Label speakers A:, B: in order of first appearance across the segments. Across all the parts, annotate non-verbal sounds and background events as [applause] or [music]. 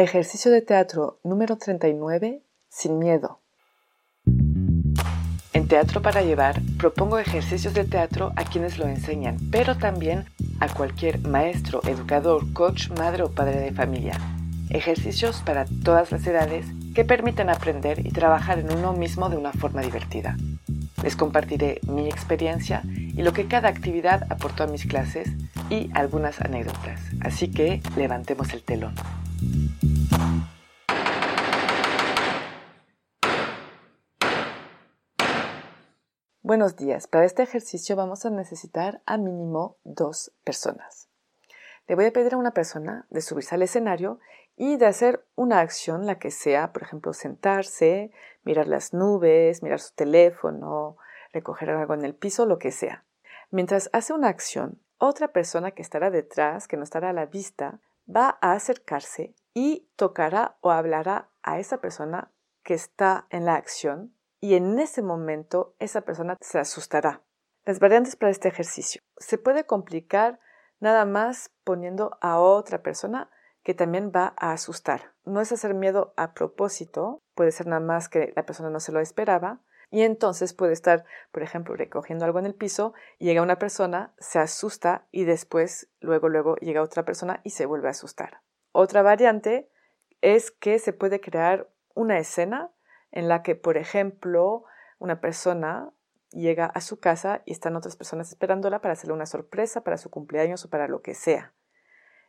A: Ejercicio de teatro número 39, sin miedo. En Teatro para Llevar propongo ejercicios de teatro a quienes lo enseñan, pero también a cualquier maestro, educador, coach, madre o padre de familia. Ejercicios para todas las edades que permiten aprender y trabajar en uno mismo de una forma divertida. Les compartiré mi experiencia y lo que cada actividad aportó a mis clases y algunas anécdotas. Así que levantemos el telón. Buenos días. Para este ejercicio vamos a necesitar a mínimo dos personas. Le voy a pedir a una persona de subirse al escenario y de hacer una acción, la que sea, por ejemplo, sentarse, mirar las nubes, mirar su teléfono, recoger algo en el piso, lo que sea. Mientras hace una acción, otra persona que estará detrás, que no estará a la vista, va a acercarse y tocará o hablará a esa persona que está en la acción y en ese momento esa persona se asustará. Las variantes para este ejercicio. Se puede complicar nada más poniendo a otra persona que también va a asustar. No es hacer miedo a propósito, puede ser nada más que la persona no se lo esperaba y entonces puede estar, por ejemplo, recogiendo algo en el piso, llega una persona, se asusta y después, luego, luego llega otra persona y se vuelve a asustar. Otra variante es que se puede crear una escena en la que, por ejemplo, una persona llega a su casa y están otras personas esperándola para hacerle una sorpresa para su cumpleaños o para lo que sea.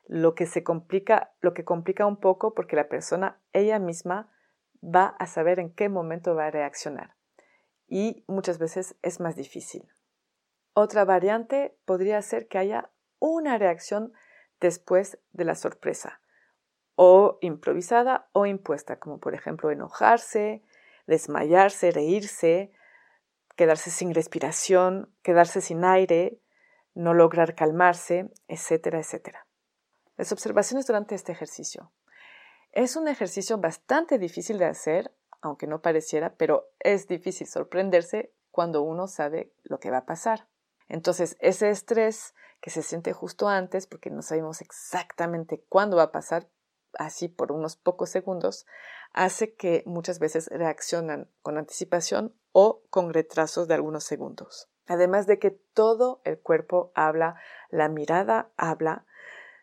A: Lo que se complica, lo que complica un poco porque la persona ella misma va a saber en qué momento va a reaccionar y muchas veces es más difícil. Otra variante podría ser que haya una reacción después de la sorpresa, o improvisada o impuesta, como por ejemplo enojarse, desmayarse, reírse, quedarse sin respiración, quedarse sin aire, no lograr calmarse, etcétera, etcétera. Las observaciones durante este ejercicio. Es un ejercicio bastante difícil de hacer, aunque no pareciera, pero es difícil sorprenderse cuando uno sabe lo que va a pasar. Entonces, ese estrés que se siente justo antes, porque no sabemos exactamente cuándo va a pasar, así por unos pocos segundos, hace que muchas veces reaccionan con anticipación o con retrasos de algunos segundos. Además de que todo el cuerpo habla, la mirada habla,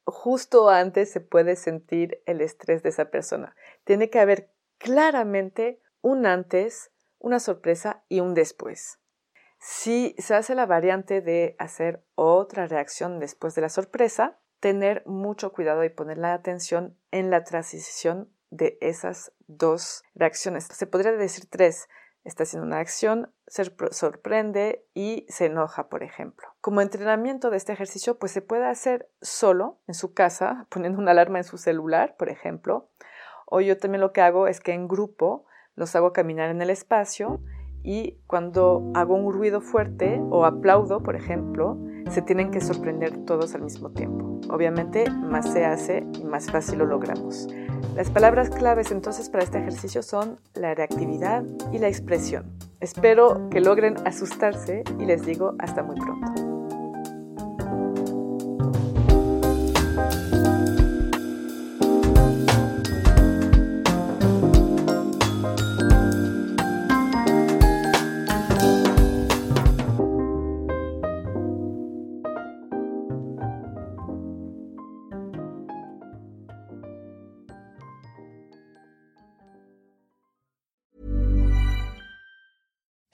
A: justo antes se puede sentir el estrés de esa persona. Tiene que haber claramente un antes, una sorpresa y un después. Si se hace la variante de hacer otra reacción después de la sorpresa, tener mucho cuidado y poner la atención en la transición de esas dos reacciones. Se podría decir tres. Está haciendo una acción, se sorprende y se enoja, por ejemplo. Como entrenamiento de este ejercicio, pues se puede hacer solo en su casa, [laughs] poniendo una alarma en su celular, por ejemplo. O yo también lo que hago es que en grupo los hago caminar en el espacio y cuando hago un ruido fuerte o aplaudo, por ejemplo, se tienen que sorprender todos al mismo tiempo. Obviamente, más se hace y más fácil lo logramos. Las palabras claves entonces para este ejercicio son la reactividad y la expresión. Espero que logren asustarse y les digo hasta muy pronto.